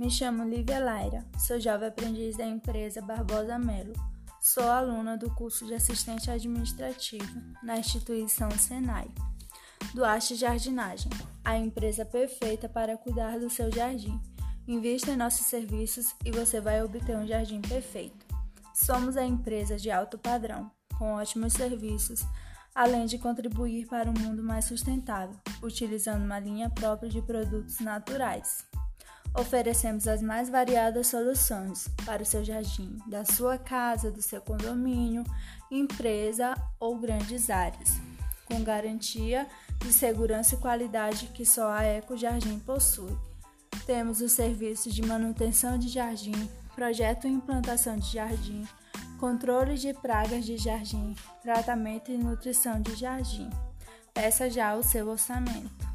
Me chamo Lívia Laira, sou jovem aprendiz da empresa Barbosa Melo. Sou aluna do curso de assistente administrativo na instituição Senai. Do Arte Jardinagem, a empresa perfeita para cuidar do seu jardim. Invista em nossos serviços e você vai obter um jardim perfeito. Somos a empresa de alto padrão, com ótimos serviços, além de contribuir para um mundo mais sustentável, utilizando uma linha própria de produtos naturais. Oferecemos as mais variadas soluções para o seu jardim, da sua casa, do seu condomínio, empresa ou grandes áreas, com garantia de segurança e qualidade que só a Eco Jardim possui. Temos o serviço de manutenção de jardim, projeto e implantação de jardim, controle de pragas de jardim, tratamento e nutrição de jardim. Peça já o seu orçamento.